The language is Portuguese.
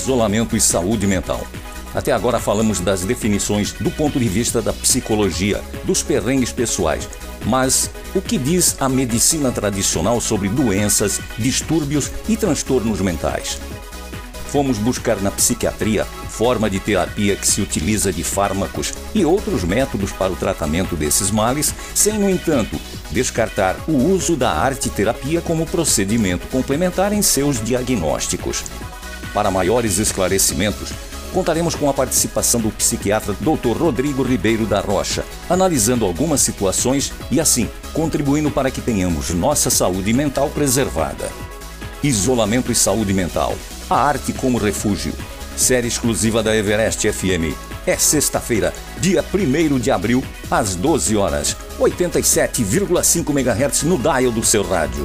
isolamento e saúde mental. Até agora falamos das definições do ponto de vista da psicologia, dos perrengues pessoais. Mas o que diz a medicina tradicional sobre doenças, distúrbios e transtornos mentais? Fomos buscar na psiquiatria forma de terapia que se utiliza de fármacos e outros métodos para o tratamento desses males, sem, no entanto, descartar o uso da arte-terapia como procedimento complementar em seus diagnósticos. Para maiores esclarecimentos, contaremos com a participação do psiquiatra Dr. Rodrigo Ribeiro da Rocha, analisando algumas situações e assim contribuindo para que tenhamos nossa saúde mental preservada. Isolamento e saúde mental. A arte como refúgio. Série exclusiva da Everest FM. É sexta-feira, dia 1 de abril, às 12 horas, 87,5 MHz no dial do seu rádio.